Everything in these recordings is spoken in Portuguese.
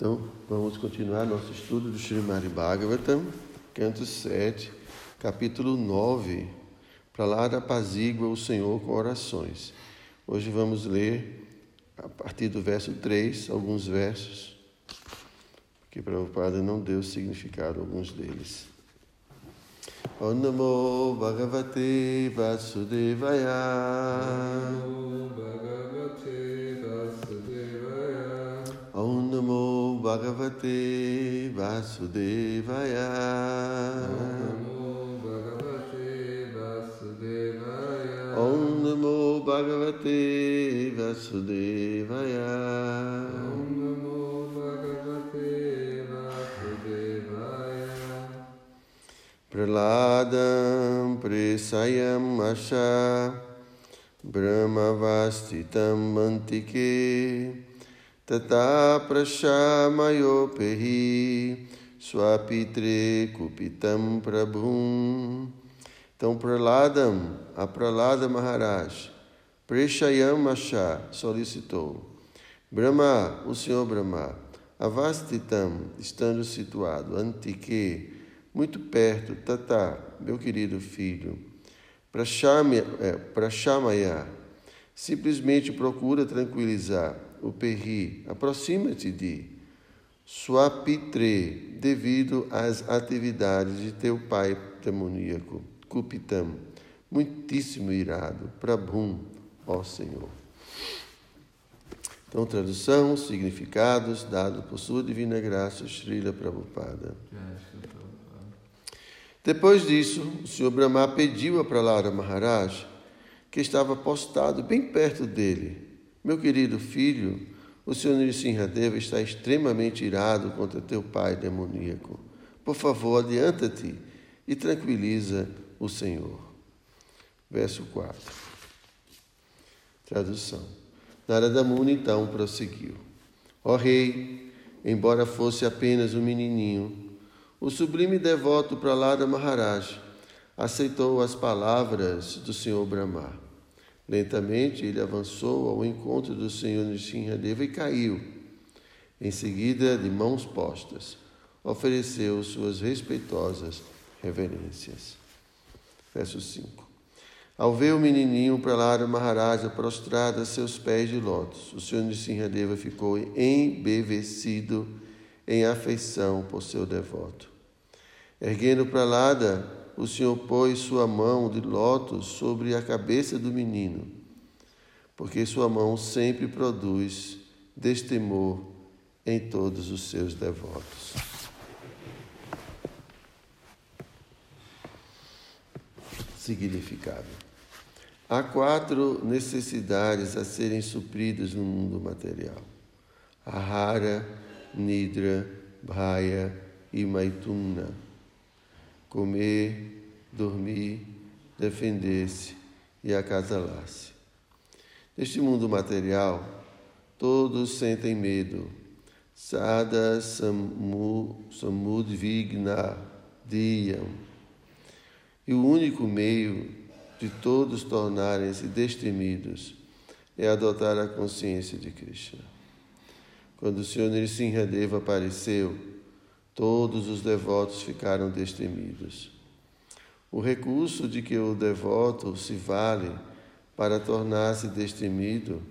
Então, vamos continuar nosso estudo do Srimad Bhagavatam, canto 7, capítulo 9. Para lá apazigua o Senhor com orações. Hoje vamos ler, a partir do verso 3, alguns versos, porque Prabhupada não deu significado a alguns deles. Om Bhagavate Vasudevaya. Namo Bhagavate Vasudevaya. Om Namo Bhagavate Vasudevaya. Praladam Presayam Asha Brahmavastitam Mantike Tata Prashamayopehi Swapitre Kupitam Prabhum Então Praladam, a Pralada Maharaj Preshayam Asha solicitou Brahma, o Senhor Brahma Avastitam, estando situado, Antike muito perto, Tata, meu querido filho, para Chamaya, simplesmente procura tranquilizar o Perri, aproxima-te de Suapitre, devido às atividades de teu pai demoníaco, Cupitam, muitíssimo irado, Prabhum, ó Senhor. Então, tradução, significados, dado por sua divina graça, Srila Prabhupada. Depois disso, o Senhor Brahma pediu a Pralara Maharaj, que estava postado bem perto dele: Meu querido filho, o Senhor Nrisimhadeva está extremamente irado contra teu pai demoníaco. Por favor, adianta-te e tranquiliza o Senhor. Verso 4. Tradução. Narada Muni então prosseguiu: Ó rei, embora fosse apenas um menininho, o sublime devoto Pralada Maharaj aceitou as palavras do Senhor Brahma. Lentamente ele avançou ao encontro do Senhor Nishinradeva e caiu. Em seguida, de mãos postas, ofereceu suas respeitosas reverências. Verso 5. Ao ver o menininho Pralada Maharaja prostrado a seus pés de lótus, o Senhor Nishinradeva ficou embevecido em afeição por seu devoto. Erguendo para lada, o Senhor pôs sua mão de lótus sobre a cabeça do menino, porque sua mão sempre produz destemor em todos os seus devotos. Significado. Há quatro necessidades a serem supridas no mundo material: Ahara, Nidra, Bhaya e Maituna comer, dormir, defender-se e acasalar-se. Neste mundo material, todos sentem medo. Sada samudvigna diyam. E o único meio de todos tornarem-se destemidos é adotar a consciência de Krishna. Quando o Senhor Nrsimhadeva apareceu, Todos os devotos ficaram destemidos. O recurso de que o devoto se vale para tornar-se destemido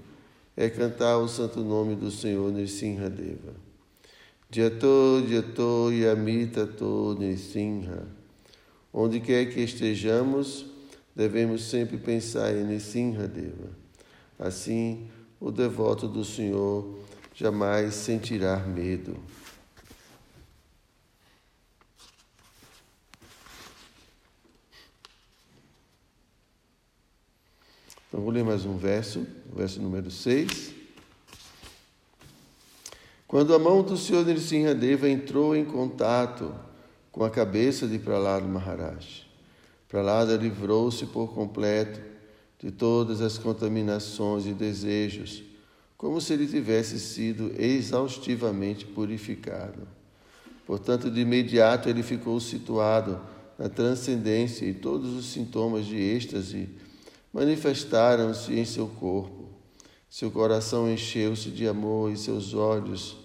é cantar o santo nome do Senhor Nrsimhadeva. Jato, Jato, Yamita, To, Nrsimha. Onde quer que estejamos, devemos sempre pensar em Nrsimhadeva. Assim, o devoto do Senhor jamais sentirá medo. Então vou ler mais um verso, verso número 6. Quando a mão do Senhor Nrsimhadeva entrou em contato com a cabeça de Pralada Maharaj, Pralada livrou-se por completo de todas as contaminações e desejos, como se ele tivesse sido exaustivamente purificado. Portanto, de imediato ele ficou situado na transcendência e todos os sintomas de êxtase manifestaram-se em seu corpo. Seu coração encheu-se de amor e seus olhos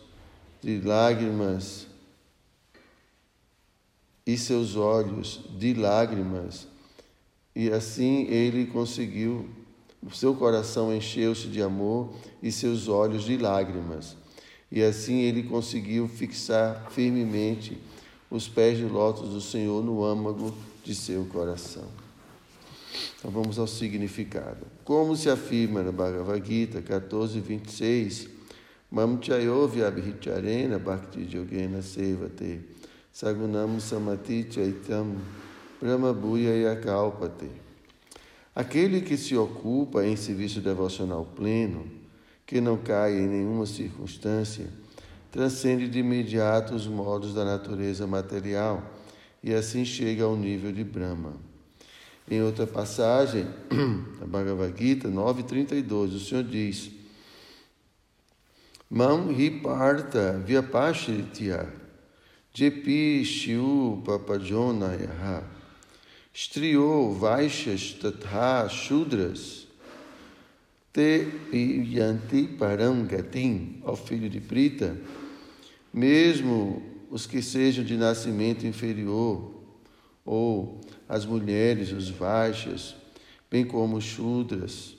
de lágrimas e seus olhos de lágrimas. E assim ele conseguiu, seu coração encheu-se de amor e seus olhos de lágrimas. E assim ele conseguiu fixar firmemente os pés de lótus do Senhor no âmago de seu coração. Então vamos ao significado. Como se afirma na Bhagavad Gita 14, 26, Mam chayovi abhicharena bhakti yogena sevate sagunam samati chaitam brahma bhuya yakalpate. Aquele que se ocupa em serviço devocional pleno, que não cai em nenhuma circunstância, transcende de imediato os modos da natureza material e assim chega ao nível de Brahma. Em outra passagem, da Bhagavad Gita 9:32, o Senhor diz: Mam hiparta vyapashritya jepi shiu papajonayaha strio vaishas tatha shudras te yanti param gatim, ó filho de Prita, mesmo os que sejam de nascimento inferior, ou as mulheres, os vaixas, bem como os shudras,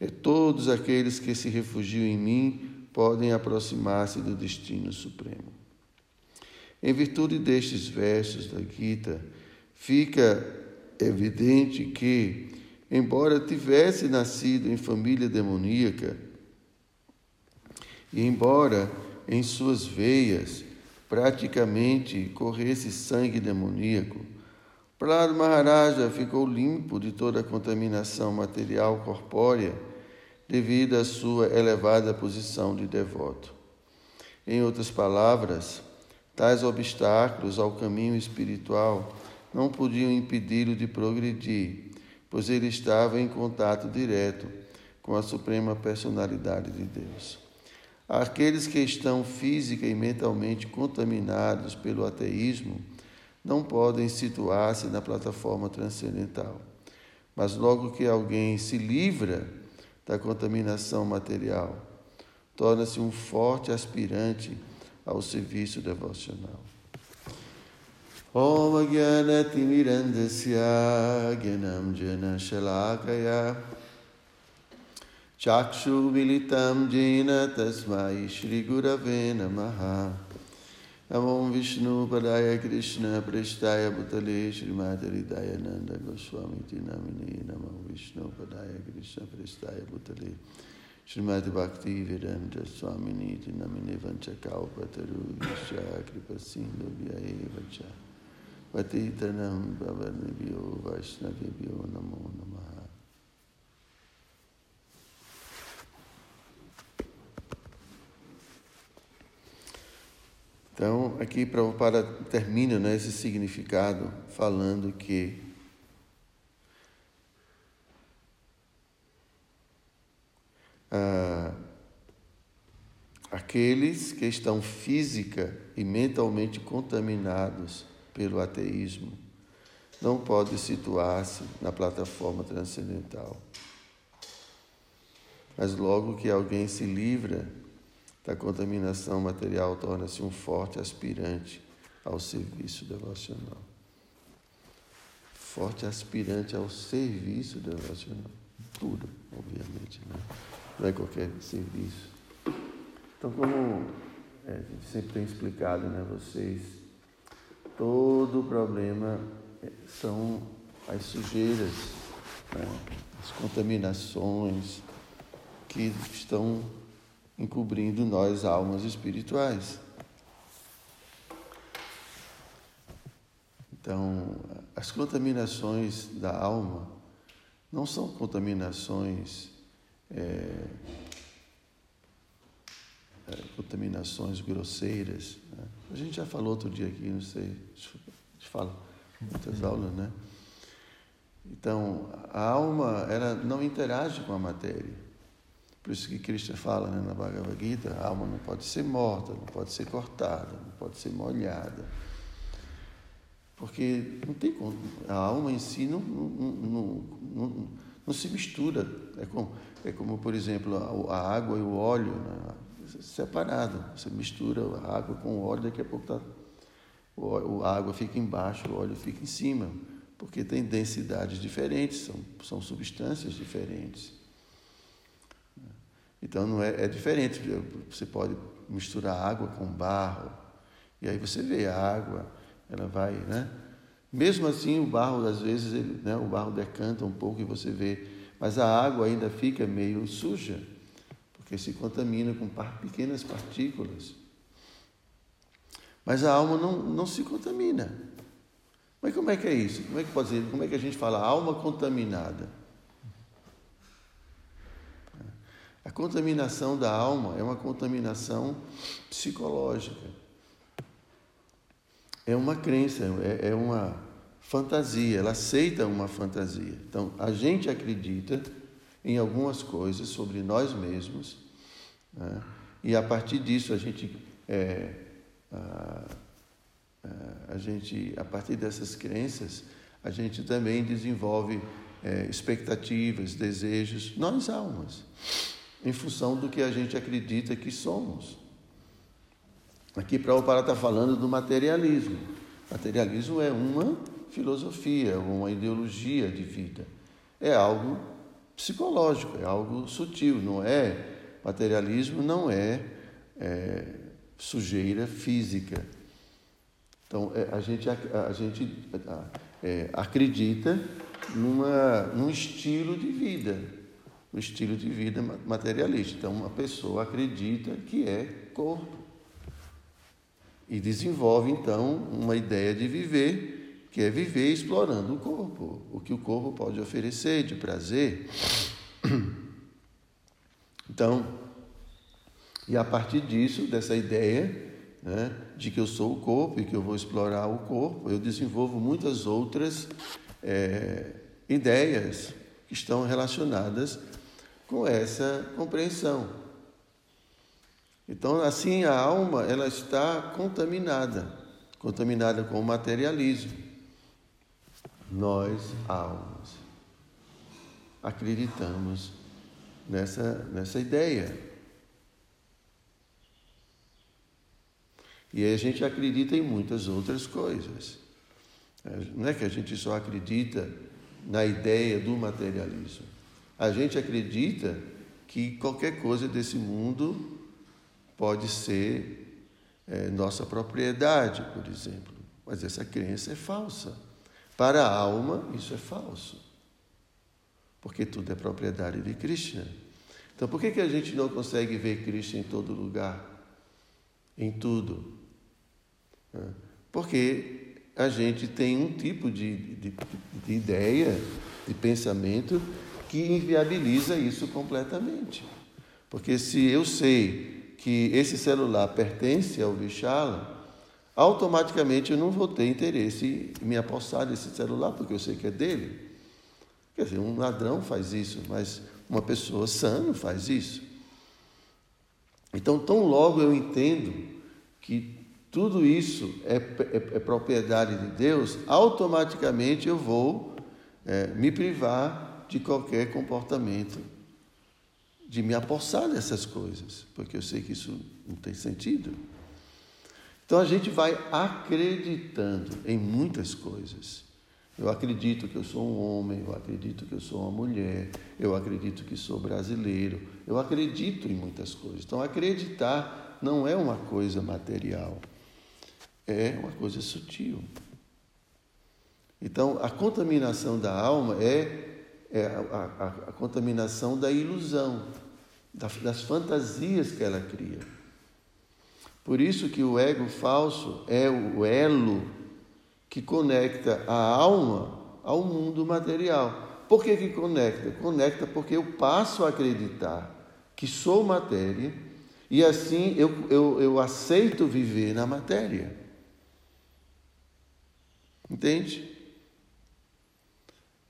e todos aqueles que se refugiam em mim podem aproximar-se do destino supremo. Em virtude destes versos da Gita, fica evidente que, embora tivesse nascido em família demoníaca, e embora em suas veias praticamente corresse sangue demoníaco, Prahlad Maharaja ficou limpo de toda a contaminação material corpórea devido à sua elevada posição de devoto. Em outras palavras, tais obstáculos ao caminho espiritual não podiam impedi-lo de progredir, pois ele estava em contato direto com a suprema personalidade de Deus. Aqueles que estão física e mentalmente contaminados pelo ateísmo não podem situar-se na plataforma transcendental. Mas logo que alguém se livra da contaminação material. Torna-se um forte aspirante ao serviço devocional. Om Agyanati Mirandasya Gyanam Jana Shalakaya Chakshu Vilitam Jena Tasmai Shri Gurave Namaha नमो विष्णु पदाय कृष्ण पृष्ठाय भूतले श्रीमाचरिताय नन्द गोस्वामीति नामिने नमो कृष्ण पृष्ठाय भूतले श्रीमद्भक्ति वेदंत स्वामिनीति नमिने वञ्चकावपतरु ईशा कृपसिन्धुभ्यैव च पतितनं भवद्भ्यो वैष्णवेभ्यो नमो नमः Então, aqui Prabhupada termina né, esse significado falando que ah, aqueles que estão física e mentalmente contaminados pelo ateísmo não podem situar-se na plataforma transcendental. Mas logo que alguém se livra da contaminação material torna-se um forte aspirante ao serviço devocional. Forte aspirante ao serviço devocional. Tudo, obviamente, né? não é qualquer serviço. Então, como é, a gente sempre tem explicado né, vocês, todo problema é, são as sujeiras, né, as contaminações que estão encobrindo nós, almas espirituais. Então, as contaminações da alma não são contaminações é, é, contaminações grosseiras. Né? A gente já falou outro dia aqui, não sei, a gente fala muitas aulas, né? Então, a alma, ela não interage com a matéria. Por isso que Krishna fala né, na Bhagavad Gita, a alma não pode ser morta, não pode ser cortada, não pode ser molhada. Porque não tem como, a alma em si não, não, não, não, se mistura. É como, é como, por exemplo, a, a água e o óleo. Né? separado. Você mistura a água com o óleo, daqui a pouco tá, o, a água fica embaixo, o óleo fica em cima, porque tem densidades diferentes, são, são substâncias diferentes. Então não é, é diferente. Você pode misturar água com barro, e aí você vê a água, ela vai, né? Mesmo assim, o barro, às vezes, ele, né, o barro decanta um pouco e você vê, mas a água ainda fica meio suja, porque se contamina com pequenas partículas. Mas a alma não, não se contamina. Mas como é que é isso? Como é que pode ser? Como é que a gente fala alma contaminada? A contaminação da alma é uma contaminação psicológica é uma crença, é, é uma fantasia, ela aceita uma fantasia. Então, a gente acredita em algumas coisas sobre nós mesmos, né? e a partir disso a gente, é, a, a, gente, a partir dessas crenças, a gente também desenvolve é, expectativas, desejos, nós almas, em função do que a gente acredita que somos. Aqui Prabhupada está falando do materialismo. Materialismo é uma filosofia, uma ideologia de vida. É algo psicológico, é algo sutil, não é. Materialismo não é, é sujeira física. Então, é, a gente, a, a gente é, acredita numa, num estilo de vida, um estilo de vida materialista. Então, uma pessoa acredita que é corpo. E desenvolve então uma ideia de viver, que é viver explorando o corpo, o que o corpo pode oferecer de prazer. Então, e a partir disso, dessa ideia né, de que eu sou o corpo e que eu vou explorar o corpo, eu desenvolvo muitas outras é, ideias que estão relacionadas com essa compreensão. Então, assim, a alma ela está contaminada, contaminada com o materialismo. Nós, almas, acreditamos nessa, nessa ideia. E a gente acredita em muitas outras coisas. Não é que a gente só acredita na ideia do materialismo. A gente acredita que qualquer coisa desse mundo pode ser é, nossa propriedade, por exemplo. Mas essa crença é falsa. Para a alma, isso é falso. Porque tudo é propriedade de Krishna. Então, por que, que a gente não consegue ver Krishna em todo lugar? Em tudo? Porque a gente tem um tipo de, de, de ideia, de pensamento, que inviabiliza isso completamente. Porque se eu sei que esse celular pertence ao Vishala, automaticamente eu não vou ter interesse em me apossar desse celular, porque eu sei que é dele. Quer dizer, um ladrão faz isso, mas uma pessoa sã não faz isso. Então, tão logo eu entendo que tudo isso é, é, é propriedade de Deus, automaticamente eu vou é, me privar de qualquer comportamento de me apossar dessas coisas, porque eu sei que isso não tem sentido. Então a gente vai acreditando em muitas coisas. Eu acredito que eu sou um homem, eu acredito que eu sou uma mulher, eu acredito que sou brasileiro, eu acredito em muitas coisas. Então acreditar não é uma coisa material, é uma coisa sutil. Então a contaminação da alma é é a, a, a contaminação da ilusão, das fantasias que ela cria. Por isso que o ego falso é o elo que conecta a alma ao mundo material. Por que, que conecta? Conecta porque eu passo a acreditar que sou matéria e assim eu, eu, eu aceito viver na matéria. Entende?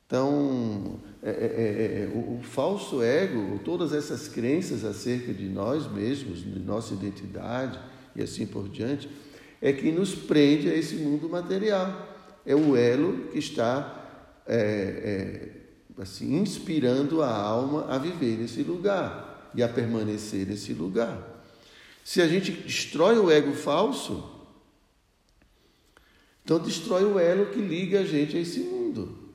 Então, é é, é, é, o, o, falso ego, todas essas crenças acerca de nós mesmos, de nossa identidade e assim por diante, é que nos prende a esse mundo material. É o elo que está é, é, assim inspirando a alma a viver nesse lugar e a permanecer nesse lugar. Se a gente destrói o ego falso, então destrói o elo que liga a gente a esse mundo.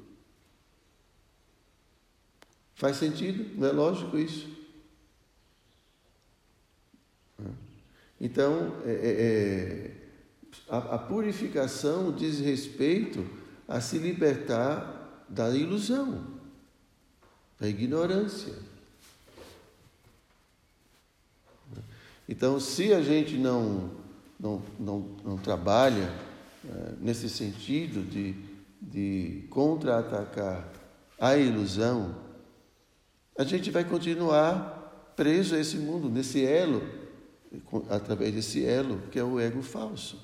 Faz sentido? Não é lógico isso? Então, é, é, é, a, a purificação diz respeito a se libertar da ilusão, da ignorância. Então, se a gente não, não, não, não trabalha é, nesse sentido de, de contra-atacar a ilusão, a gente vai continuar preso a esse mundo, nesse elo, através desse elo que é o ego falso.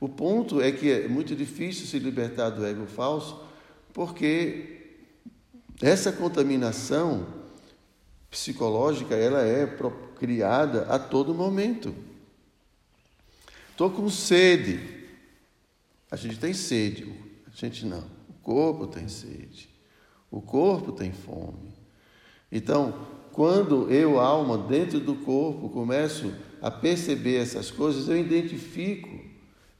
O ponto é que é muito difícil se libertar do ego falso, porque essa contaminação psicológica ela é criada a todo momento. Estou com sede. A gente tem sede, a gente não. O corpo tem sede. O corpo tem fome. Então, quando eu, alma, dentro do corpo, começo a perceber essas coisas, eu identifico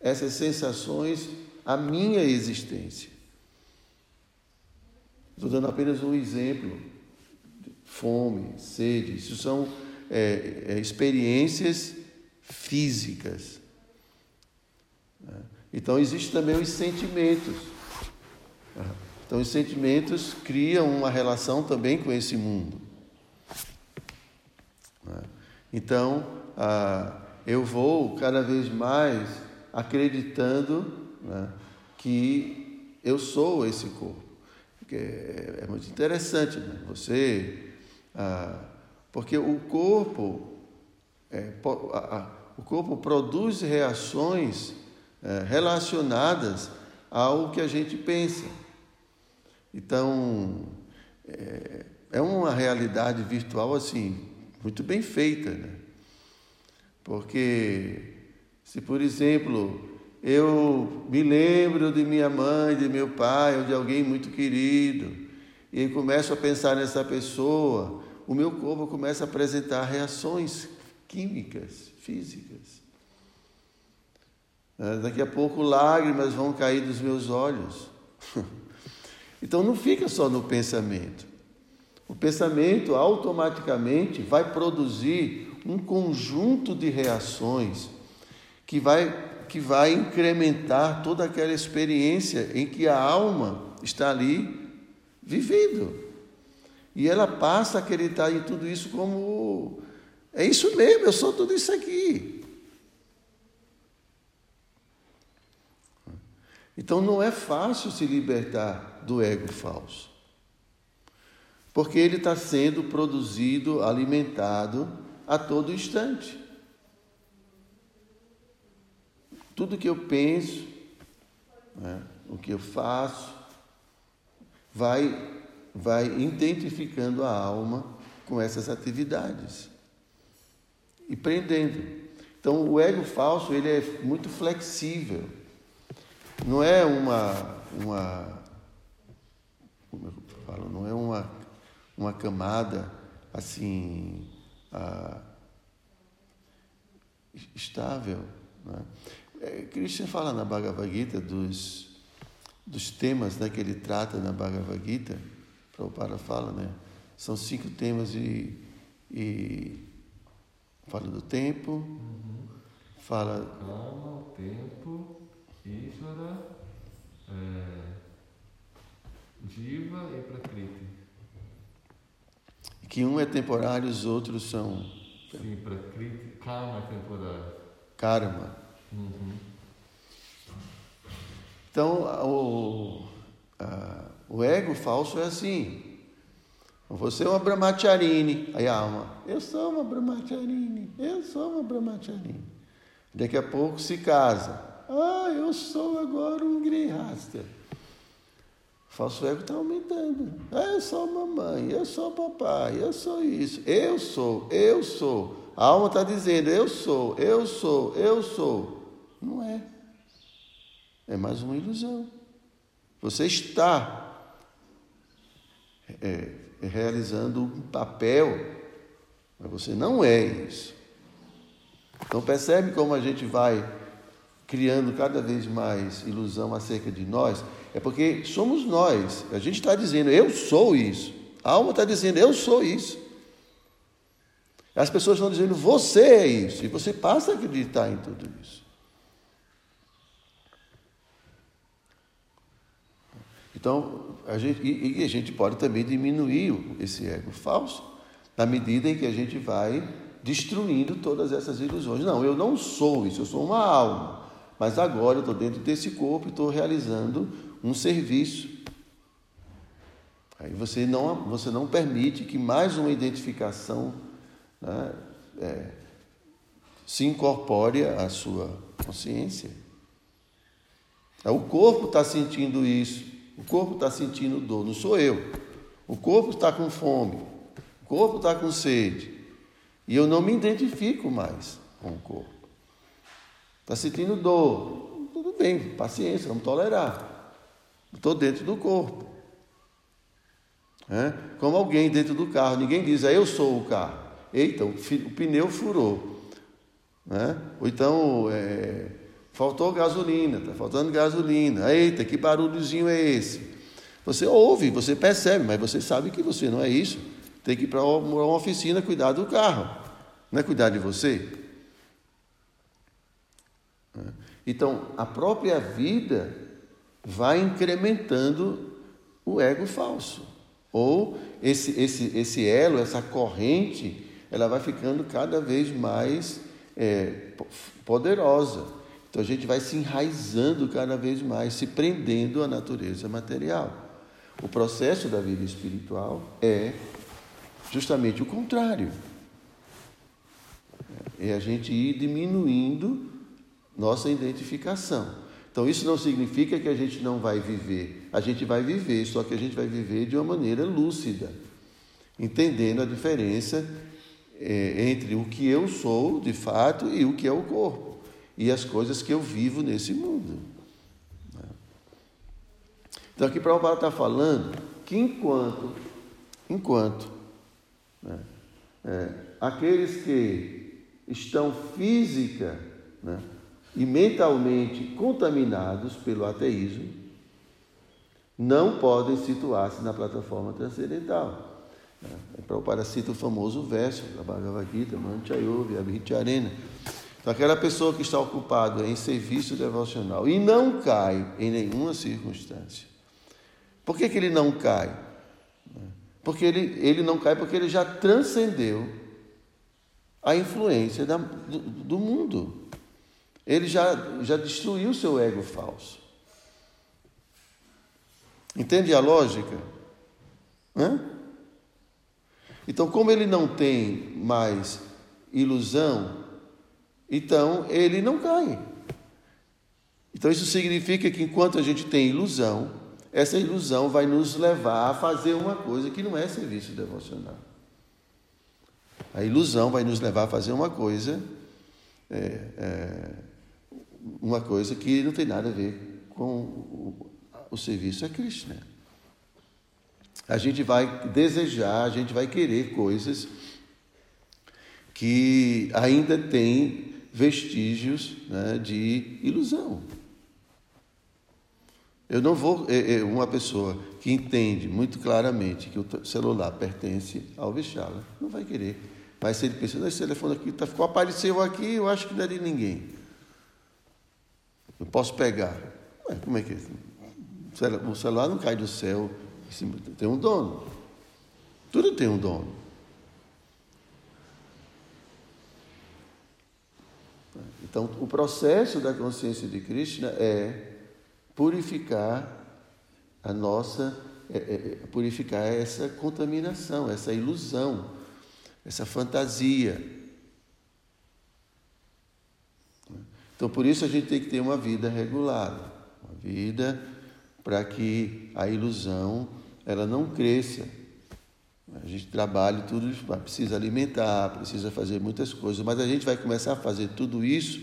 essas sensações à minha existência. Estou dando apenas um exemplo. Fome, sede, isso são é, é, experiências físicas. Então, existem também os sentimentos. Então, os sentimentos criam uma relação também com esse mundo. Então, eu vou cada vez mais acreditando né, que eu sou esse corpo. É, é muito interessante, né? Você, porque o corpo, é, o corpo produz reações é, relacionadas ao que a gente pensa. Então, é, é uma realidade virtual assim, muito bem feita, né? Porque se, por exemplo, eu me lembro de minha mãe, de meu pai ou de alguém muito querido, e começo a pensar nessa pessoa, o meu corpo começa a apresentar reações químicas, físicas. É, daqui a pouco lágrimas vão cair dos meus olhos. Então não fica só no pensamento. O pensamento automaticamente vai produzir um conjunto de reações que vai, que vai incrementar toda aquela experiência em que a alma está ali vivendo. E ela passa a acreditar em tudo isso como: é isso mesmo, eu sou tudo isso aqui. Então não é fácil se libertar do ego falso. Porque ele está sendo produzido, alimentado a todo instante. Tudo que eu penso, né, o que eu faço, vai, vai identificando a alma com essas atividades e prendendo. Então, o ego falso ele é muito flexível. Não é uma, uma como eu falo, não é uma, uma camada assim ah, estável. Né? É, Krishna fala na Bhagavad Gita dos, dos temas né, que ele trata na Bhagavad Gita, Prabhupada fala, né? São cinco temas e, e fala do tempo, uhum. fala. Calma, o tempo, Ishvara, é, Jiva e Prakriti. Que um é temporário, os outros são. Sim, Prakriti, Karma é temporário. Karma. Uhum. Então, o, a, o ego falso é assim. Você é uma brahmacharini. Aí a alma, eu sou uma brahmacharini, eu sou uma brahmacharini. Daqui a pouco se casa. Ah, eu sou agora um. O falso ego está aumentando. Ah, eu sou mamãe, eu sou papai, eu sou isso, eu sou, eu sou. A alma está dizendo, eu sou, eu sou, eu sou. Não é. É mais uma ilusão. Você está é, realizando um papel, mas você não é isso. Então percebe como a gente vai criando cada vez mais ilusão acerca de nós? É porque somos nós. A gente está dizendo, eu sou isso. A alma está dizendo, eu sou isso. As pessoas estão dizendo, você é isso. E você passa a acreditar em tudo isso. Então, a gente, e, e a gente pode também diminuir esse ego falso na medida em que a gente vai destruindo todas essas ilusões. Não, eu não sou isso, eu sou uma alma. Mas agora eu estou dentro desse corpo e estou realizando um serviço. Aí você não, você não permite que mais uma identificação né, é, se incorpore à sua consciência. O corpo está sentindo isso, o corpo está sentindo dor, não sou eu. O corpo está com fome, o corpo está com sede. E eu não me identifico mais com o corpo. Está sentindo dor. Tudo bem, paciência, vamos tolerar. Estou dentro do corpo. É? Como alguém dentro do carro, ninguém diz, ah, eu sou o carro. Eita, o, o pneu furou. É? Ou então, é, faltou gasolina, está faltando gasolina. Eita, que barulhozinho é esse? Você ouve, você percebe, mas você sabe que você não é isso. Tem que ir para uma oficina cuidar do carro. Não é cuidar de você? Então, a própria vida vai incrementando o ego falso. Ou esse, esse, esse elo, essa corrente, ela vai ficando cada vez mais é, poderosa. Então a gente vai se enraizando cada vez mais, se prendendo à natureza material. O processo da vida espiritual é justamente o contrário. É a gente ir diminuindo nossa identificação. Então, isso não significa que a gente não vai viver. A gente vai viver, só que a gente vai viver de uma maneira lúcida, entendendo a diferença é, entre o que eu sou de fato e o que é o corpo, e as coisas que eu vivo nesse mundo. Então, aqui Prabhupada está falando que enquanto, enquanto né, é, aqueles que estão física né, e mentalmente contaminados pelo ateísmo, não podem situar-se na plataforma transcendental. Né. Prabhupada cita o famoso verso da Bhagavad Gita, Manchayovi, Abhicharena. Então, aquela pessoa que está ocupada em serviço devocional e não cai em nenhuma circunstância. Por que, que ele não cai? Né. Porque ele, ele não cai porque ele já transcendeu a influência da, do, do, mundo. Ele já, já destruiu seu ego falso. Entende a lógica? Hã? Então, como ele não tem mais ilusão, então ele não cai. Então, isso significa que enquanto a gente tem ilusão, essa ilusão vai nos levar a fazer uma coisa que não é serviço devocional. A ilusão vai nos levar a fazer uma coisa, é, é, uma coisa que não tem nada a ver com o, o serviço a Krishna. A gente vai desejar, a gente vai querer coisas que ainda têm vestígios né, de ilusão. Eu não vou. É, é, uma pessoa que entende muito claramente que o celular pertence ao Vichala não vai querer mas se ele pensa, esse telefone aqui tá, ficou, apareceu aqui, eu acho que não é de ninguém. Eu posso pegar. Ué, como é que é? O celular não cai do céu, tem um dono. Tudo tem um dono. Então, o processo da consciência de Krishna é purificar a nossa, é, é, é purificar essa contaminação, essa ilusão essa fantasia. Então, por isso a gente tem que ter uma vida regulada, uma vida para que a ilusão ela não cresça. A gente trabalha tudo, precisa alimentar, precisa fazer muitas coisas, mas a gente vai começar a fazer tudo isso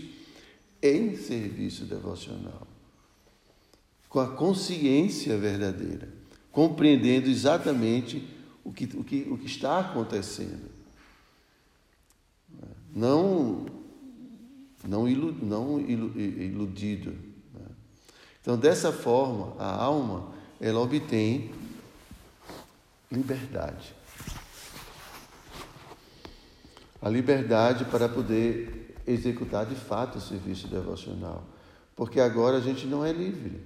em serviço devocional, com a consciência verdadeira, compreendendo exatamente o que, o que, o que está acontecendo. Não não, ilu, não ilu, iludido. Né? Então, dessa forma, a alma ela obtém liberdade. A liberdade para poder executar de fato o serviço devocional. Porque agora a gente não é livre.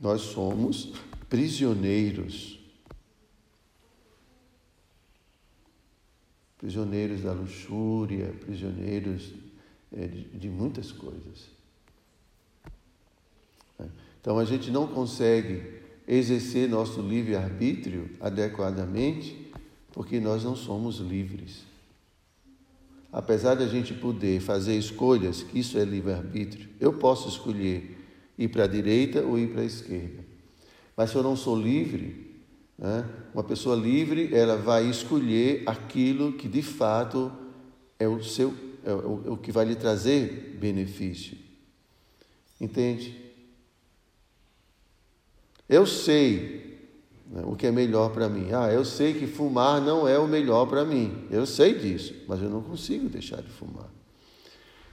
Nós somos prisioneiros. Prisioneiros da luxúria, prisioneiros é, de muitas coisas. Então a gente não consegue exercer nosso livre-arbítrio adequadamente porque nós não somos livres. Apesar de a gente poder fazer escolhas, que isso é livre-arbítrio, eu posso escolher ir para a direita ou ir para a esquerda. Mas se eu não sou livre, né, uma pessoa livre, ela vai escolher aquilo que de fato é o, seu, é o, é o que vai lhe trazer benefício. Entende? Eu sei né, o que é melhor para mim. Ah, eu sei que fumar não é o melhor para mim. Eu sei disso, mas eu não consigo deixar de fumar.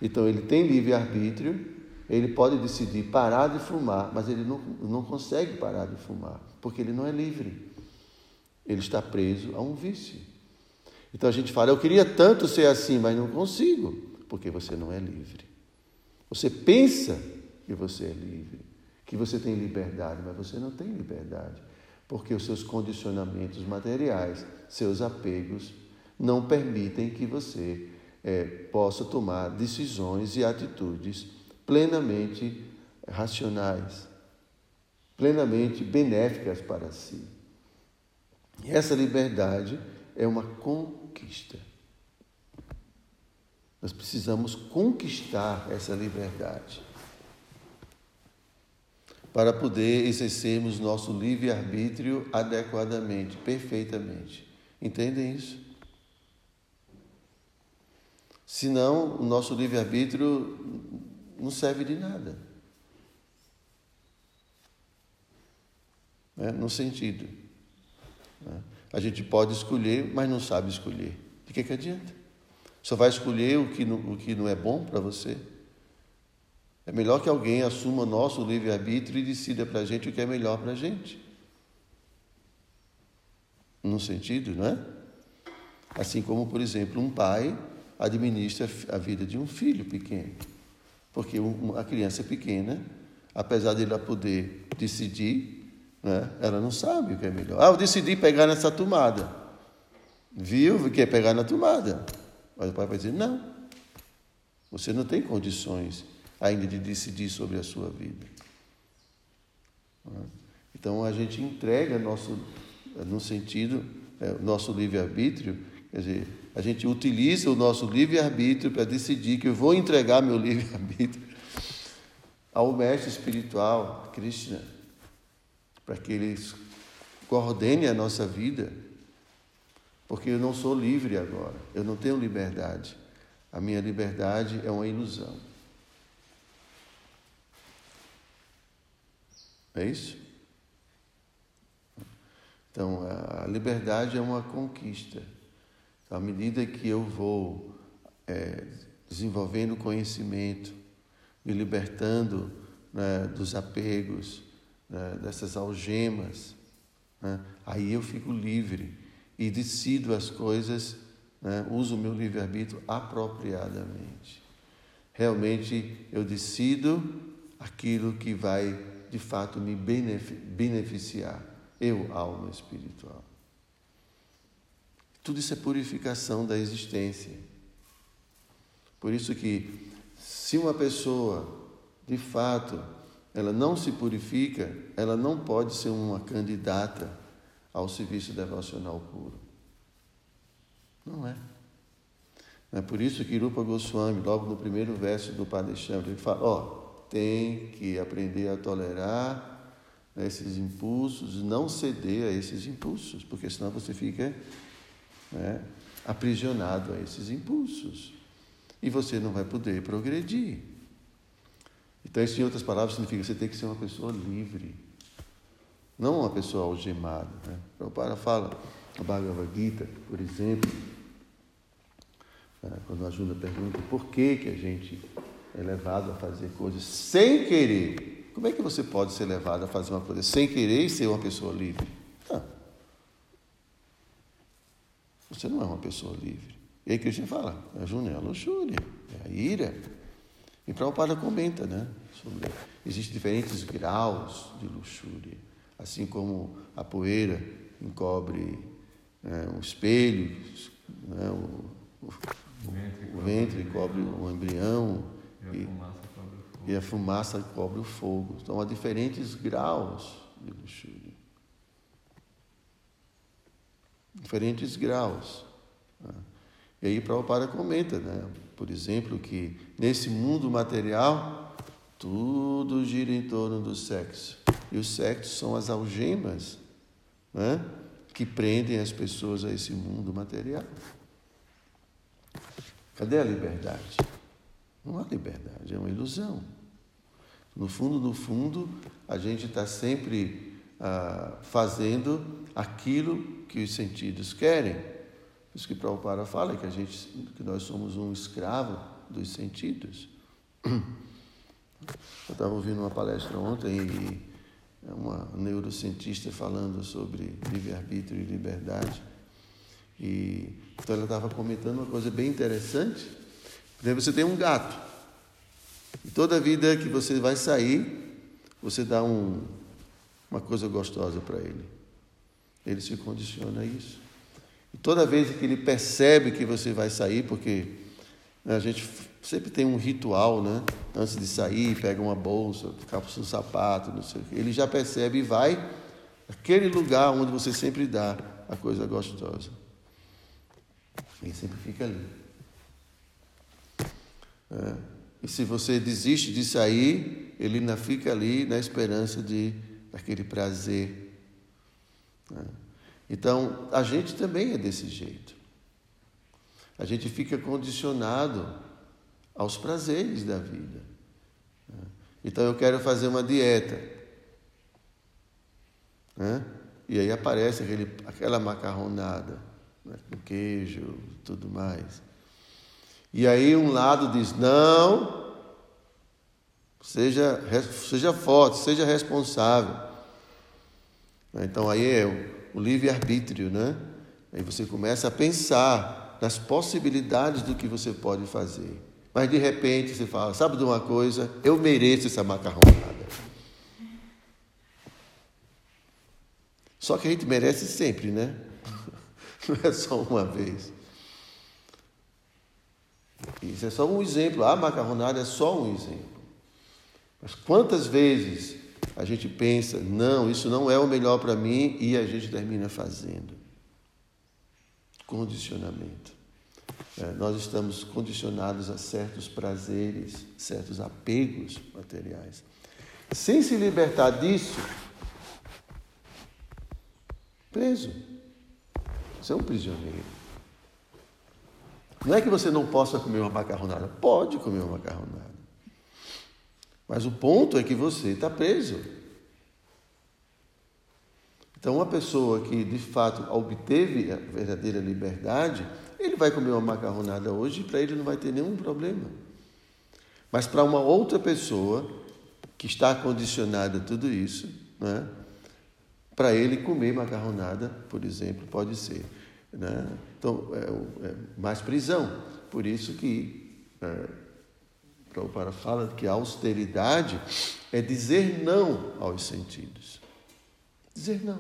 Então ele tem livre-arbítrio, ele pode decidir parar de fumar, mas ele não, não consegue parar de fumar, porque ele não é livre. Ele está preso a um vício. Então a gente fala, eu queria tanto ser assim, mas não consigo, porque você não é livre. Você pensa que você é livre que você tem liberdade, mas você não tem liberdade, porque os seus condicionamentos materiais, seus apegos, não permitem que você é, possa tomar decisões e atitudes plenamente racionais, plenamente benéficas para si. E essa liberdade é uma conquista. Nós precisamos conquistar essa liberdade para poder exercermos nosso livre-arbítrio adequadamente, perfeitamente. Entendem isso? Senão, o nosso livre-arbítrio não serve de nada. Né? No sentido. Né? A gente pode escolher, mas não sabe escolher. De que, que adianta? Só vai escolher o que não, o que não é bom para você? É melhor que alguém assuma nosso livre-arbítrio e decida para a gente o que é melhor para a gente. Num sentido, não é? Assim como, por exemplo, um pai administra a vida de um filho pequeno. Porque a criança pequena, apesar de ela poder decidir, né, ela não sabe o que é melhor. Ah, eu decidi pegar nessa tomada. Viu? Quer pegar na tomada. Mas o pai vai dizer: não, você não tem condições ainda de decidir sobre a sua vida. Então a gente entrega nosso, no sentido, é, nosso livre-arbítrio, quer dizer, a gente utiliza o nosso livre-arbítrio para decidir que eu vou entregar meu livre-arbítrio ao mestre espiritual, Krishna, para que ele coordene a nossa vida, porque eu não sou livre agora, eu não tenho liberdade. A minha liberdade é uma ilusão. É isso? Então, a liberdade é uma conquista. Então, à medida que eu vou é, desenvolvendo conhecimento, me libertando né, dos apegos, né, dessas algemas, né, aí eu fico livre e decido as coisas, né, uso o meu livre-arbítrio apropriadamente. Realmente eu decido aquilo que vai de fato me beneficiar, eu, alma espiritual. Tudo isso é purificação da existência. Por isso que se uma pessoa, de fato, ela não se purifica, ela não pode ser uma candidata ao serviço devocional puro. Não é. É por isso que Rupa Goswami, logo no primeiro verso do Padre Chambra, ele fala, ó, oh, tem que aprender a tolerar né, esses impulsos, não ceder a esses impulsos, porque senão você fica né, aprisionado a esses impulsos e você não vai poder progredir. Então, isso, em outras palavras, significa que você tem que ser uma pessoa livre, não uma pessoa algemada. Né? Prabhupada fala, a Bhagavad Gita, por exemplo, Ah, quando a Júlia pergunta por que, que a gente é levado a fazer coisas sem querer. Como é que você pode ser levado a fazer uma coisa sem querer e ser uma pessoa livre? Não. Você não é uma pessoa livre. E aí Cristo fala, a Júlia é a luxúria, é a ira. E Prabhupada comenta, né? Sobre, existem diferentes graus de luxúria. Assim como a poeira encobre né, um espelho, né, o, o, o ventre cobre o embrião E e, a fumaça o cobre o fogo. Então há diferentes graus de luxúria. Diferentes graus. né? E aí Prabhupada comenta, né? por exemplo, que nesse mundo material tudo gira em torno do sexo. E o sexo são as algemas né? que prendem as pessoas a esse mundo material. Cadê a liberdade? Não há liberdade, é uma ilusão. No fundo, no fundo, a gente está sempre ah, fazendo aquilo que os sentidos querem. Por isso que Prabhupada fala que, a gente, que nós somos um escravo dos sentidos. Eu estava ouvindo uma palestra ontem e uma neurocientista falando sobre livre-arbítrio e liberdade. E, então ela estava comentando uma coisa bem interessante. Você tem um gato. E toda vida que você vai sair, você dá um, uma coisa gostosa para ele. Ele se condiciona a isso. E toda vez que ele percebe que você vai sair, porque a gente sempre tem um ritual, né? Antes de sair, pega uma bolsa, calça um sapato, não sei o quê. Ele já percebe e vai naquele lugar onde você sempre dá a coisa gostosa. Ele sempre fica ali. É. E se você desiste de sair, ele ainda fica ali na esperança de daquele prazer. É. Então, a gente também é desse jeito. A gente fica condicionado aos prazeres da vida. É. Então, eu quero fazer uma dieta. Né? E aí aparece aquele, aquela macarronada, né? com queijo tudo mais. E aí um lado diz, não, seja, seja forte, seja responsável. Então aí é o, o livre-arbítrio, né? Aí você começa a pensar nas possibilidades do que você pode fazer. Mas de repente você fala, sabe de uma coisa? Eu mereço essa macarronada. Só que a gente merece sempre, né? Não é só uma vez. Isso é só um exemplo. A macarronada é só um exemplo. Mas quantas vezes a gente pensa, não, isso não é o melhor para mim e a gente termina fazendo? Condicionamento. É, nós estamos condicionados a certos prazeres, certos apegos materiais. Sem se libertar disso, preso. Você é um prisioneiro. Não é que você não possa comer uma macarronada. Pode comer uma macarronada. Mas o ponto é que você está preso. Então, uma pessoa que de fato obteve a verdadeira liberdade, ele vai comer uma macarronada hoje e para ele não vai ter nenhum problema. Mas para uma outra pessoa que está condicionada a tudo isso, né, para ele comer macarronada, por exemplo, pode ser. Né? Então, é, é, mais prisão. Por isso que é, Prabhupada fala que a austeridade é dizer não aos sentidos. Dizer não.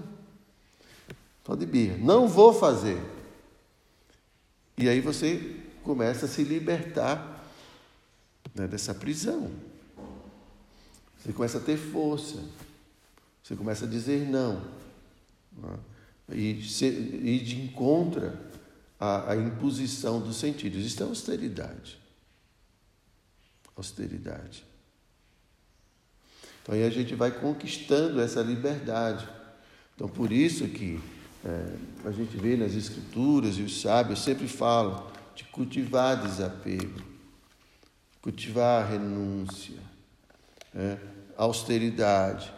Só de birra. Não vou fazer. E aí você começa a se libertar né, dessa prisão. Você começa a ter força. Você começa a dizer não. Né? E, se, e de encontra a, a imposição dos sentidos. Isso é austeridade. Austeridade. Então aí a gente vai conquistando essa liberdade. Então por isso que é, a gente vê nas escrituras e os sábios sempre falam de cultivar desapego, cultivar renúncia, é, austeridade,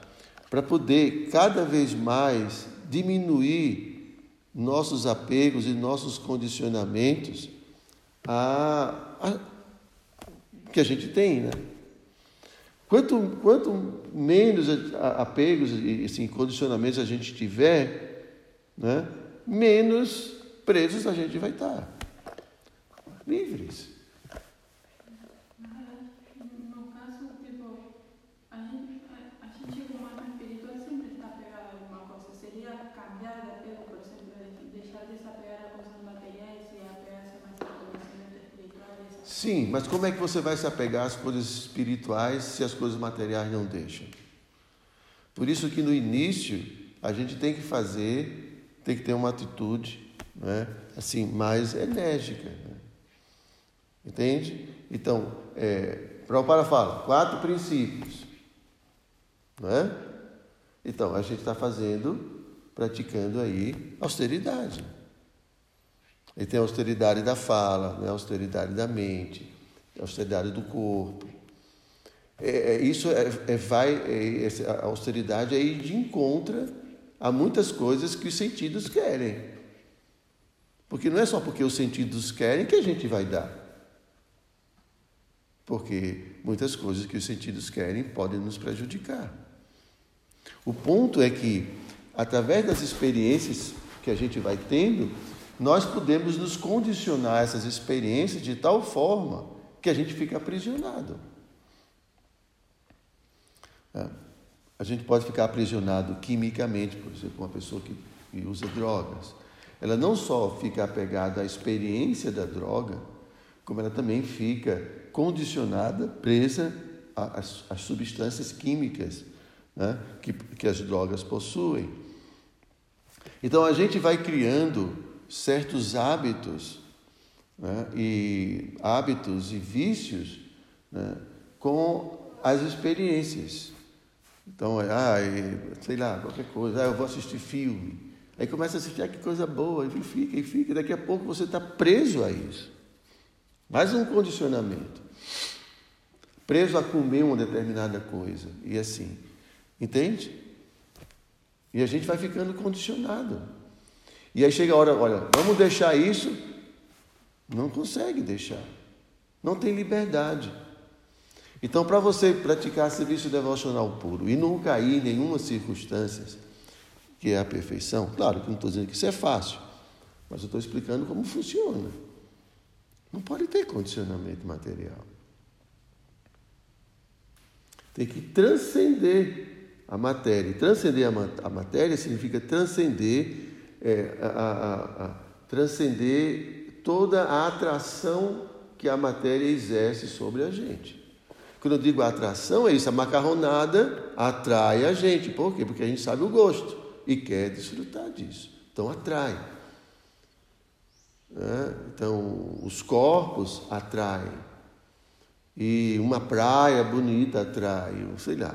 para poder cada vez mais diminuir nossos apegos e nossos condicionamentos a, a, que a gente tem, né? Quanto, quanto menos apegos e assim, condicionamentos a gente tiver, né, menos presos a gente vai estar. Livres. Sim, mas como é que você vai se apegar às coisas espirituais se as coisas materiais não deixam? Por isso que no início a gente tem que fazer, tem que ter uma atitude, né, assim, mais enérgica. Né? Entende? Então, é, Prabhupada fala, quatro princípios. Não é? Então, a gente está fazendo, praticando aí austeridade. Ele tem a austeridade da fala, né? a austeridade da mente, a austeridade do corpo. É, é, isso é, é vai, é, a austeridade aí de encontra a muitas coisas que os sentidos querem. Porque não é só porque os sentidos querem que a gente vai dar. Porque muitas coisas que os sentidos querem podem nos prejudicar. O ponto é que, através das experiências que a gente vai tendo, nós podemos nos condicionar a essas experiências de tal forma que a gente fica aprisionado. É. A gente pode ficar aprisionado quimicamente, por exemplo, uma pessoa que, usa drogas. Ela não só fica apegada à experiência da droga, como ela também fica condicionada, presa às, às substâncias químicas né, que, que as drogas possuem. Então a gente vai criando certos hábitos né, e hábitos e vícios né, com as experiências. Então, ah, sei lá, qualquer coisa, ah, eu vou assistir filme. Aí começa a assistir, ah, que coisa boa, e fica, e fica, daqui a pouco você está preso a isso. Mais um condicionamento. Preso a comer uma determinada coisa. E assim. Entende? E a gente vai ficando condicionado. E aí chega a hora, olha, vamos deixar isso. Não consegue deixar. Não tem liberdade. Então, para você praticar serviço devocional puro e não cair em nenhuma circunstância que é a perfeição, claro que não estou dizendo que isso é fácil, mas eu estou explicando como funciona. Não pode ter condicionamento material. Tem que transcender a matéria. Transcender a, matéria significa transcender é, a, a, a transcender toda a atração que a matéria exerce sobre a gente. Quando eu digo atração, é isso, a macarronada atrai a gente. Por quê? Porque a gente sabe o gosto e quer desfrutar disso. Então atrai. É? Então, os corpos atraem. E uma praia bonita atrai, sei lá.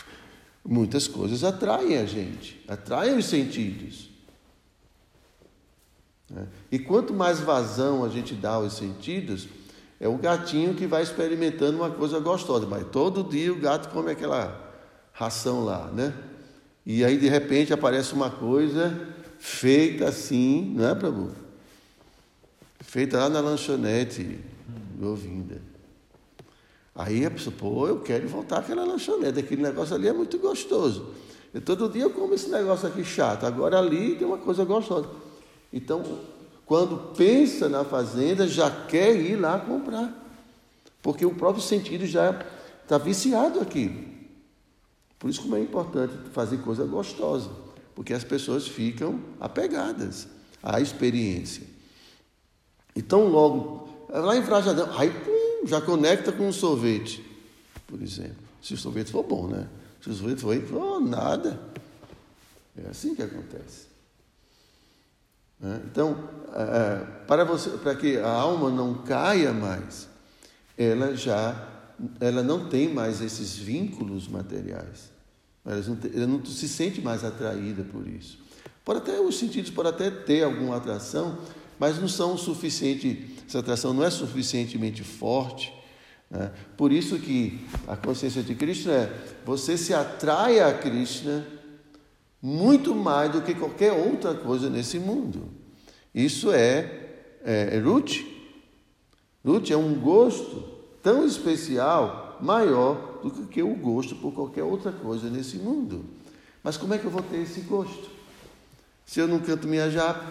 Muitas coisas atraem a gente, atraem os sentidos. Né? E quanto mais vazão a gente dá aos sentidos, é o gatinho que vai experimentando uma coisa gostosa, mas todo dia o gato come aquela ração lá, né? E aí de repente aparece uma coisa feita assim, não é, Prabhu? Feita lá na lanchonete, Govinda. Aí a pessoa, pô, eu quero voltar àquela lanchonete, aquele negócio ali é muito gostoso. Eu, todo dia eu como esse negócio aqui chato, agora ali tem uma coisa gostosa. Então, quando pensa na fazenda, já quer ir lá comprar, porque o próprio sentido já está viciado aqui. Por isso como é importante fazer coisa gostosa, porque as pessoas ficam apegadas à experiência. Então, logo, lá em Frajadão, aí pum, já conecta com o sorvete, por exemplo. Se o sorvete for bom, né? Se o sorvete for, oh, nada. É assim que acontece. Né? Então, é, é, para, você, para que a alma não caia mais, ela já ela não tem mais esses vínculos materiais. Ela não, ela não se sente mais atraída por isso. Pode até, os sentidos podem até ter alguma atração, mas não são suficiente, essa atração não é suficientemente forte. Né? Por isso que a consciência de Krishna é, você se atrai a Krishna muito mais do que qualquer outra coisa nesse mundo. Isso é, é, é Ruth, Lute é um gosto tão especial, maior do que o gosto por qualquer outra coisa nesse mundo. Mas como é que eu vou ter esse gosto? Se eu não canto minha japa,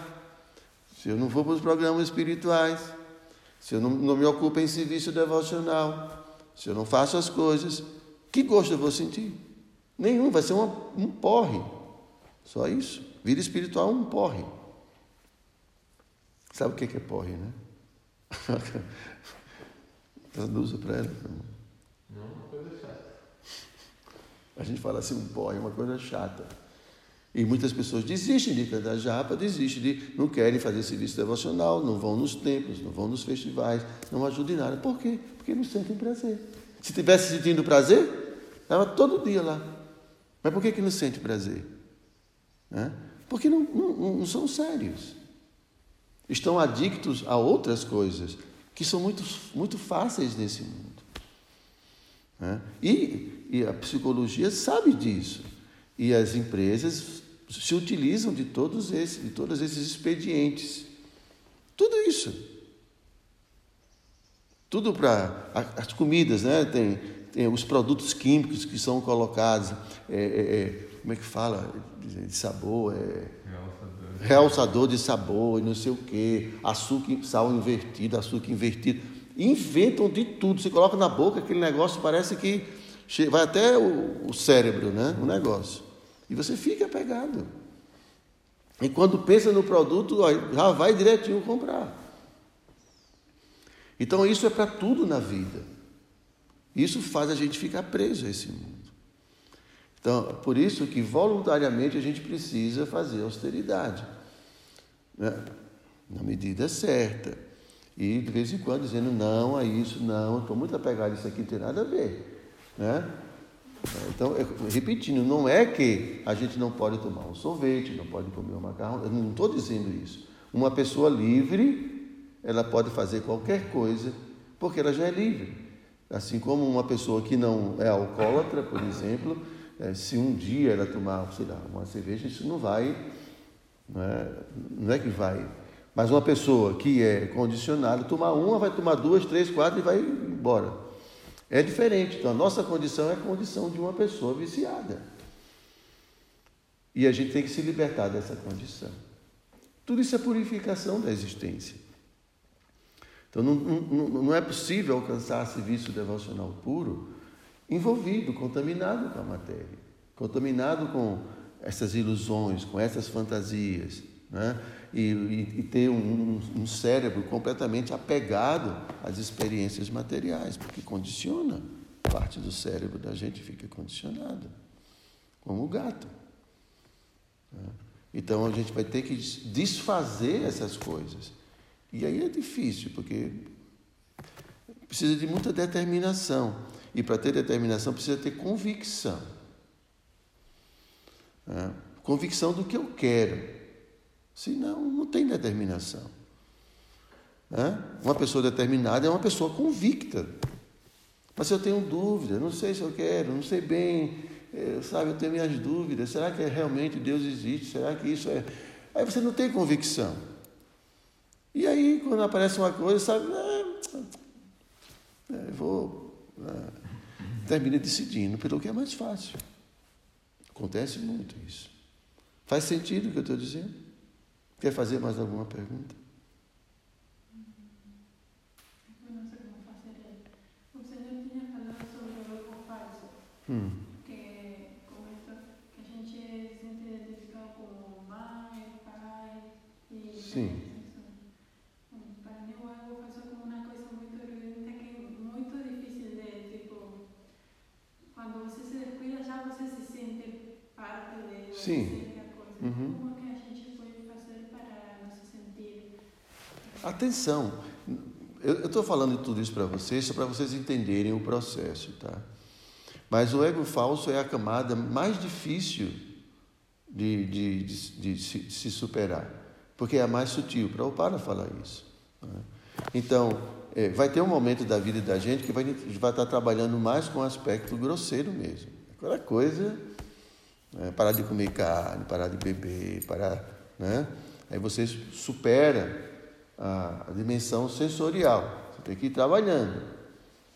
se eu não vou para os programas espirituais, se eu não, não me ocupo em serviço devocional, se eu não faço as coisas, que gosto eu vou sentir? Nenhum, vai ser uma, um porre. Só isso. Vida espiritual é um porre. Sabe o que é porre, né? Traduza para ela. Não, uma coisa chata. A gente fala assim, um porre é uma coisa chata. E muitas pessoas desistem de cantar japa, desistem de, não querem fazer serviço devocional, não vão nos templos, não vão nos festivais, não ajudam em nada. Por quê? Porque não sentem prazer. Se tivesse sentindo prazer, estava todo dia lá. Mas por que, que não sente prazer? Né? Porque não, não, não são sérios. Estão adictos a outras coisas que são muito, muito fáceis nesse mundo. Né? E, e a psicologia sabe disso. E as empresas se utilizam de todos esses, de todos esses expedientes. Tudo isso. Tudo para as comidas, né? Tem, tem os produtos químicos que são colocados, é, é, é como é que fala? De sabor, é, Realçador. realçador de sabor e não sei o quê, açúcar, sal invertido, açúcar invertido. Inventam de tudo. Você coloca na boca aquele negócio, parece que vai até o, o cérebro, né? O negócio. E você fica pegado. E quando pensa no produto, já vai direitinho comprar. Então isso é para tudo na vida. Isso faz a gente ficar preso a esse mundo. Então, por isso que voluntariamente a gente precisa fazer austeridade. Né? Na medida certa. E de vez em quando dizendo não a isso, não, estou muito apegado a isso aqui, não tem nada a ver. Né? Então, repetindo, não é que a gente não pode tomar um sorvete, não pode comer um macarrão, eu não estou dizendo isso. Uma pessoa livre, ela pode fazer qualquer coisa, porque ela já é livre. Assim como uma pessoa que não é alcoólatra, por exemplo, é, se um dia ela tomar, sei lá, uma cerveja, isso não vai, não é, não é que vai. Mas uma pessoa que é condicionada, tomar uma, vai tomar duas, três, quatro e vai embora. É diferente. Então, a nossa condição é a condição de uma pessoa viciada. E a gente tem que se libertar dessa condição. Tudo isso é purificação da existência. Então, não, não, não é possível alcançar serviço devocional puro envolvido, contaminado com a matéria, contaminado com essas ilusões, com essas fantasias, né? e, e, e ter um, um, cérebro completamente apegado às experiências materiais, porque condiciona. Parte do cérebro da gente fica condicionada, como o gato. Né? Então a gente vai ter que desfazer essas coisas. E aí é difícil, porque precisa de muita determinação. E para ter determinação precisa ter convicção. Né? Convicção do que eu quero. Senão, não tem determinação. Né? Uma pessoa determinada é uma pessoa convicta. Mas eu tenho dúvida, não sei se eu quero, não sei bem, é, sabe, eu tenho minhas dúvidas. Será que realmente Deus existe? Será que isso é. Aí você não tem convicção. E aí, quando aparece uma coisa, sabe, é, é, vou. É, termina decidindo pelo que é mais fácil. Acontece muito isso. Faz sentido o que eu estou dizendo? Quer fazer mais alguma pergunta? Você já tinha falado sobre o ego falso. Hum. Que, com isso, que a gente se identifica como mãe, pai e. Sim. Para mim, o ego falso é como uma coisa muito evidente que é muito difícil de, tipo, quando você se descuida, já você se sente parte de. Sim. Você sente a coisa. Uhum. Como que a gente pode fazer para não se sentir. Atenção, eu estou falando tudo isso para vocês, só para vocês entenderem o processo, tá? Mas o ego falso é a camada mais difícil de, de, de, de se, de se superar, porque é a mais sutil. Para o para falar isso. né? Então, é, vai ter um momento da vida da gente que vai, vai estar trabalhando mais com o aspecto grosseiro mesmo. Aquela coisa, né? parar de comer carne, parar de beber, parar, né? Aí você supera a, dimensão sensorial. Você tem que ir trabalhando.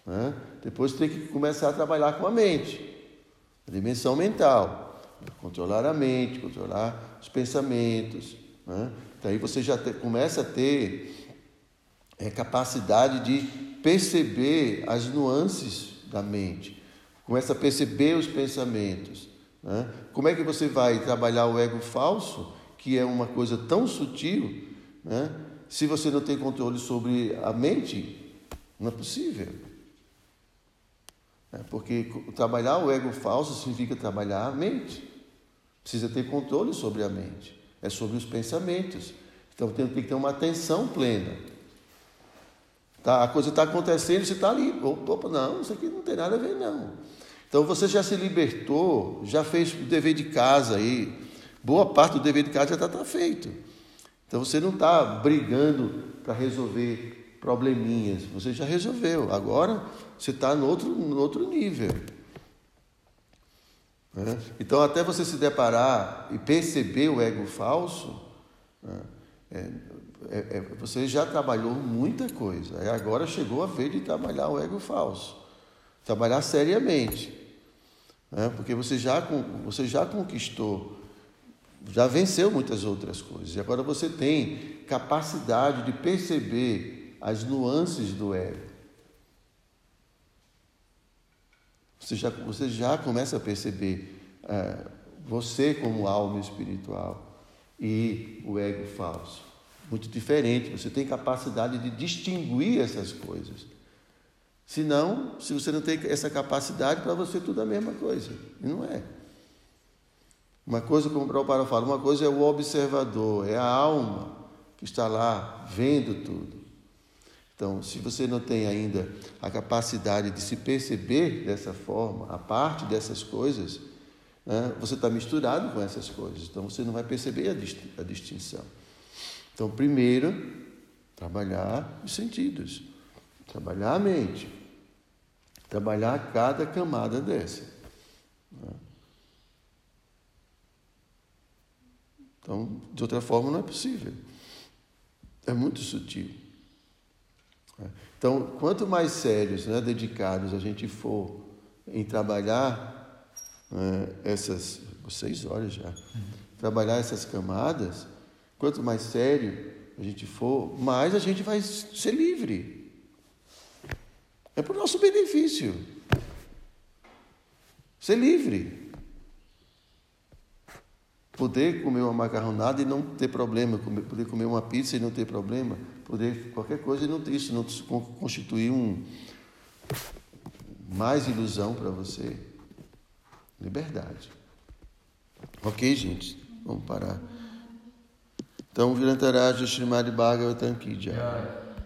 Né? Depois tem que começar a trabalhar com a mente, a dimensão mental. Controlar a mente, controlar os pensamentos. Né? Daí você já te, começa a ter é, capacidade de perceber as nuances da mente, começa a perceber os pensamentos. Né? Como é que você vai trabalhar o ego falso, que é uma coisa tão sutil, né? Se você não tem controle sobre a mente? Não é possível. É porque trabalhar o ego falso significa trabalhar a mente. Precisa ter controle sobre a mente. É sobre os pensamentos. Então tem, que ter uma atenção plena. Tá, a coisa está acontecendo, você está ali. Opa, não, isso aqui não tem nada a ver, não. Então você já se libertou, já fez o dever de casa aí. Boa parte do dever de casa já está tá feito. Então você não está brigando para resolver probleminhas. Você já resolveu. Agora você está no outro, no outro nível. Né? Então, até você se deparar e perceber o ego falso, né? é, é, é, você já trabalhou muita coisa. Agora chegou a vez de trabalhar o ego falso. Trabalhar seriamente. Né? Porque você já, você já conquistou, já venceu muitas outras coisas. E agora você tem capacidade de perceber as nuances do ego. Você já, você já começa a perceber é, você como alma espiritual e o ego falso. Muito diferente. Você tem capacidade de distinguir essas coisas. Senão, se você não tem essa capacidade, para você tudo é a mesma coisa. E não é. Uma coisa, como o Prabhupada fala, uma coisa é o observador, é a alma que está lá vendo tudo. Então, se você não tem ainda a capacidade de se perceber dessa forma, a parte dessas coisas, né, você está misturado com essas coisas. Então, você não vai perceber a, a distinção. Então, primeiro, trabalhar os sentidos, trabalhar a mente, trabalhar cada camada dessa. Né? Então, de outra forma, não é possível. É muito sutil. Então, quanto mais sérios, né, dedicados a gente for em trabalhar né, essas, seis horas já, trabalhar essas camadas, quanto mais sério a gente for, mais a gente vai ser livre. É para o nosso benefício. Ser livre poder comer uma macarronada e não ter problema, poder comer uma pizza e não ter problema, poder qualquer coisa e não ter isso, não constituir um mais ilusão para você. Liberdade. Ok, gente? Vamos parar. Então, Virantaraja Srimad Bhagavatam Ki.